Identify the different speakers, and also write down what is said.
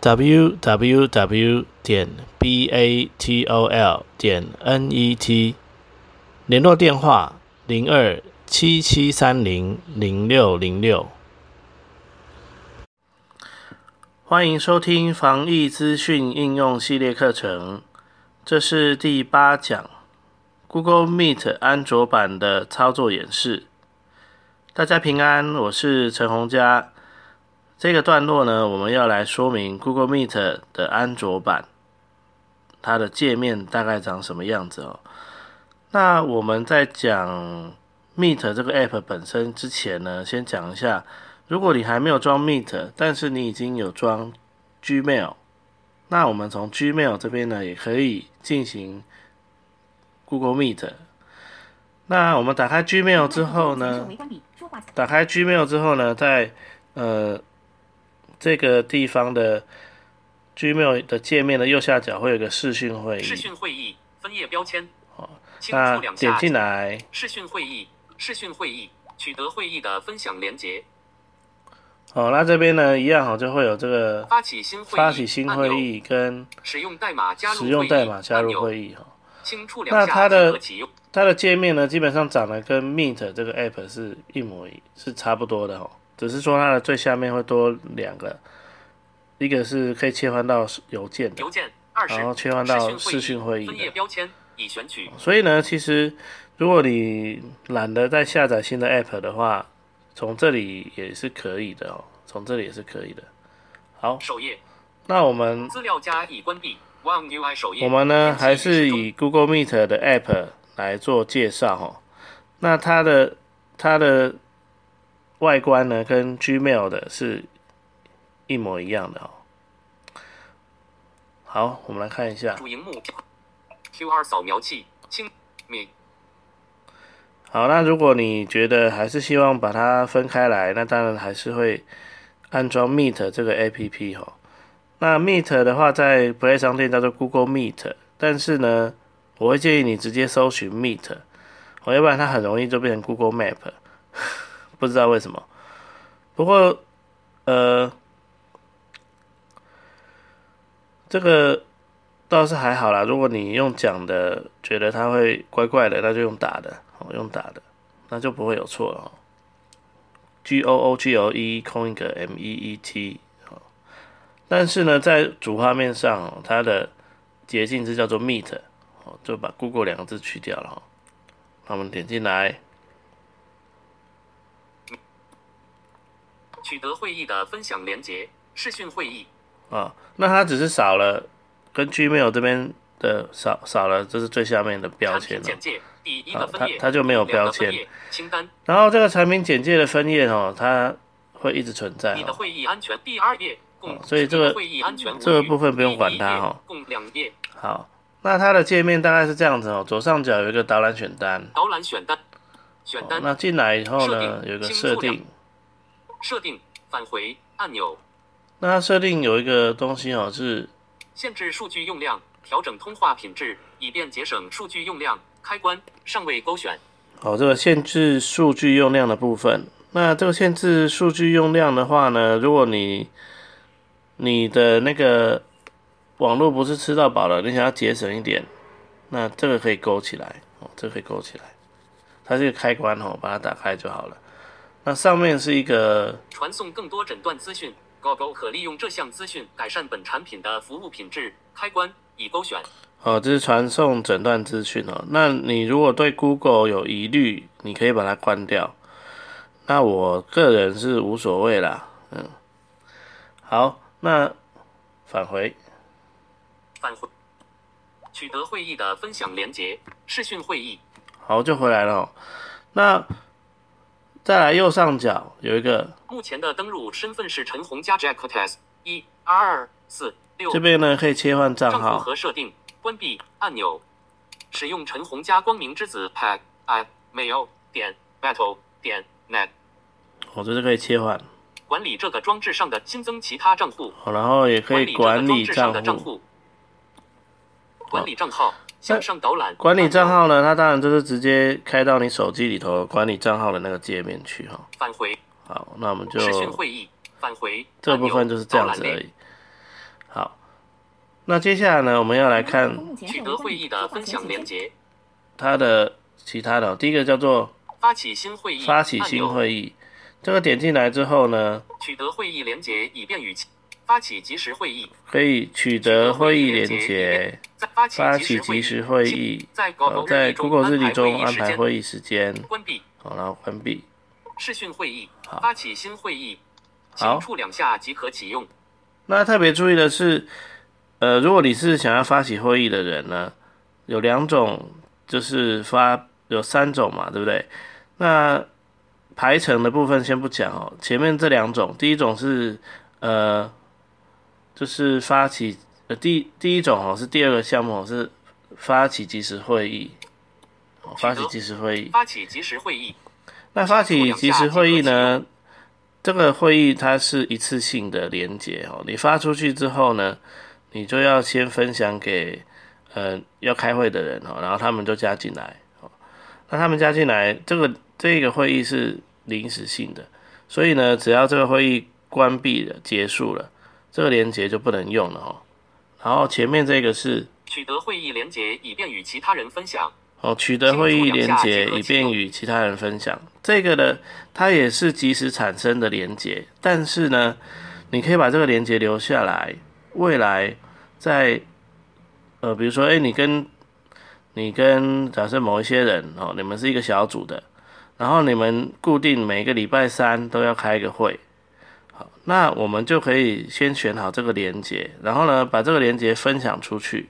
Speaker 1: Www 点 batol 点 net，联络电话零二七七三零零六零六。欢迎收听防疫资讯应用系列课程，这是第八讲 Google Meet 安卓版的操作演示。大家平安，我是陈洪佳。这个段落呢，我们要来说明 Google Meet 的安卓版，它的界面大概长什么样子哦。那我们在讲 Meet 这个 App 本身之前呢，先讲一下，如果你还没有装 Meet，但是你已经有装 Gmail，那我们从 Gmail 这边呢，也可以进行 Google Meet。那我们打开 Gmail 之后呢，打开 Gmail 之后呢，在呃。这个地方的 Gmail 的界面的右下角会有个视讯会议。
Speaker 2: 视讯会议分页标签。
Speaker 1: 哦，那点进来。
Speaker 2: 视讯会议，视讯会议，取得会议的分享连接。
Speaker 1: 好，那这边呢，一样哈，就会有这个
Speaker 2: 发起新会议
Speaker 1: 发起新会议跟
Speaker 2: 使用代码加入
Speaker 1: 使用代码加入会议哈。那它的它的界面呢，基本上长得跟 Meet 这个 App 是一模一，是差不多的哈。只是说它的最下面会多两个，一个是可以切换到邮件的，然后切换到视讯会议的。
Speaker 2: 标签已选取。
Speaker 1: 所以呢，其实如果你懒得再下载新的 App 的话，从这里也是可以的哦，从这里也是可以的。好，
Speaker 2: 首页。
Speaker 1: 那我们
Speaker 2: 资料夹已关闭。One UI 首页。
Speaker 1: 我们呢还是以 Google Meet 的 App 来做介绍哈。那它的它的。外观呢，跟 Gmail 的是一模一样的哦。好，我们来看一下。
Speaker 2: 主荧幕，QR 扫描器，清明。
Speaker 1: 好，那如果你觉得还是希望把它分开来，那当然还是会安装 Meet 这个 APP 哈。那 Meet 的话，在 Play 商店叫做 Google Meet，但是呢，我会建议你直接搜寻 Meet，哦，要不然它很容易就变成 Google Map。不知道为什么，不过，呃，这个倒是还好啦。如果你用讲的，觉得它会怪怪的，那就用打的，哦，用打的，那就不会有错了。G O O G L E 空一个 M E E T，哦但是呢，在主画面上，它的捷径是叫做 Meet，哦，就把 Google 两个字去掉了。那我们点进来。
Speaker 2: 取得会议的分享连接，视讯会议。
Speaker 1: 啊，那它只是少了跟 Gmail 这边的少少了，这是最下面的标签
Speaker 2: 简介第一个分页，
Speaker 1: 它就没有标签。
Speaker 2: 清单。
Speaker 1: 然后这个产品简介的分页哦，它会一直存在。
Speaker 2: 你的会议安全第二页，
Speaker 1: 所以这个这个部分不用管它哈。好，那它的界面大概是这样子哦，左上角有一个导览选单。
Speaker 2: 导览选单。选单。
Speaker 1: 那进来以后呢，有一个设定。
Speaker 2: 设定返回按钮。
Speaker 1: 那它设定有一个东西哦，是
Speaker 2: 限制数据用量，调整通话品质，以便节省数据用量。开关尚未勾选。
Speaker 1: 好，这个限制数据用量的部分。那这个限制数据用量的话呢，如果你你的那个网络不是吃到饱了，你想要节省一点，那这个可以勾起来哦，这个可以勾起来。它这个开关哦，把它打开就好了。那上面是一个
Speaker 2: 传送更多诊断资讯，Google 可利用这项资讯改善本产品的服务品质。开关已勾选。
Speaker 1: 哦，这是传送诊断资讯哦。那你如果对 Google 有疑虑，你可以把它关掉。那我个人是无所谓啦，嗯。好，那返回。
Speaker 2: 返回。取得会议的分享连接，视讯会议。
Speaker 1: 好，就回来了。那。再来右上角有一个，
Speaker 2: 目前的登录身份是陈红加 Jack Test 一二四六。
Speaker 1: 这边呢可以切换账号。
Speaker 2: 和设定关闭按钮。使用陈红加光明之子 pack i mail 点 battle 点 net
Speaker 1: 我这是可以切换，
Speaker 2: 管理这个装置上的新增其他账户，
Speaker 1: 好然后也可以管理
Speaker 2: 这个
Speaker 1: 账。户，
Speaker 2: 管理账号向上导览，
Speaker 1: 管理账号呢，它当然就是直接开到你手机里头管理账号的那个界面去哈。
Speaker 2: 返回。
Speaker 1: 好，那我们就
Speaker 2: 视讯会议返回
Speaker 1: 这部分就是这样子而已。好，那接下来呢，我们要来看
Speaker 2: 取得会议的分享连接，
Speaker 1: 它的其他的哦，第一个叫做
Speaker 2: 发起新会议，
Speaker 1: 发起新会议，这个点进来之后呢，
Speaker 2: 取得会议连接以便与其发起即时会议，
Speaker 1: 可以取得会议连接，
Speaker 2: 发起
Speaker 1: 发
Speaker 2: 即
Speaker 1: 时会议，
Speaker 2: 在
Speaker 1: 呃
Speaker 2: Google
Speaker 1: 在
Speaker 2: 日历中
Speaker 1: 安
Speaker 2: 安排
Speaker 1: 排会议时间，
Speaker 2: 关闭。
Speaker 1: 好，然后关闭。
Speaker 2: 视讯会议
Speaker 1: 好，
Speaker 2: 发起新会议，
Speaker 1: 好。
Speaker 2: 轻触两下即可启用。
Speaker 1: 那特别注意的是，呃，如果你是想要发起会议的人呢，有两种，就是发有三种嘛，对不对？那排程的部分先不讲哦，前面这两种，第一种是呃，就是发起呃第第一种哦是第二个项目哦是发起即时会议，哦发起即时会议。
Speaker 2: 发起即时会议，
Speaker 1: 那发起即时会议呢？这个会议它是一次性的连接哦，你发出去之后呢，你就要先分享给呃要开会的人哦，然后他们就加进来哦。那他们加进来，这个这个会议是临时性的，所以呢，只要这个会议关闭了、结束了，这个连接就不能用了哦。然后前面这个是
Speaker 2: 取得会议连接以便与其他人分享。
Speaker 1: 哦，取得会议连接以便与其他人分享。这个呢，它也是即时产生的连接，但是呢，你可以把这个连接留下来，未来在呃，比如说，哎、你跟你跟假设某一些人哦，你们是一个小组的，然后你们固定每个礼拜三都要开一个会。那我们就可以先选好这个连接，然后呢，把这个连接分享出去。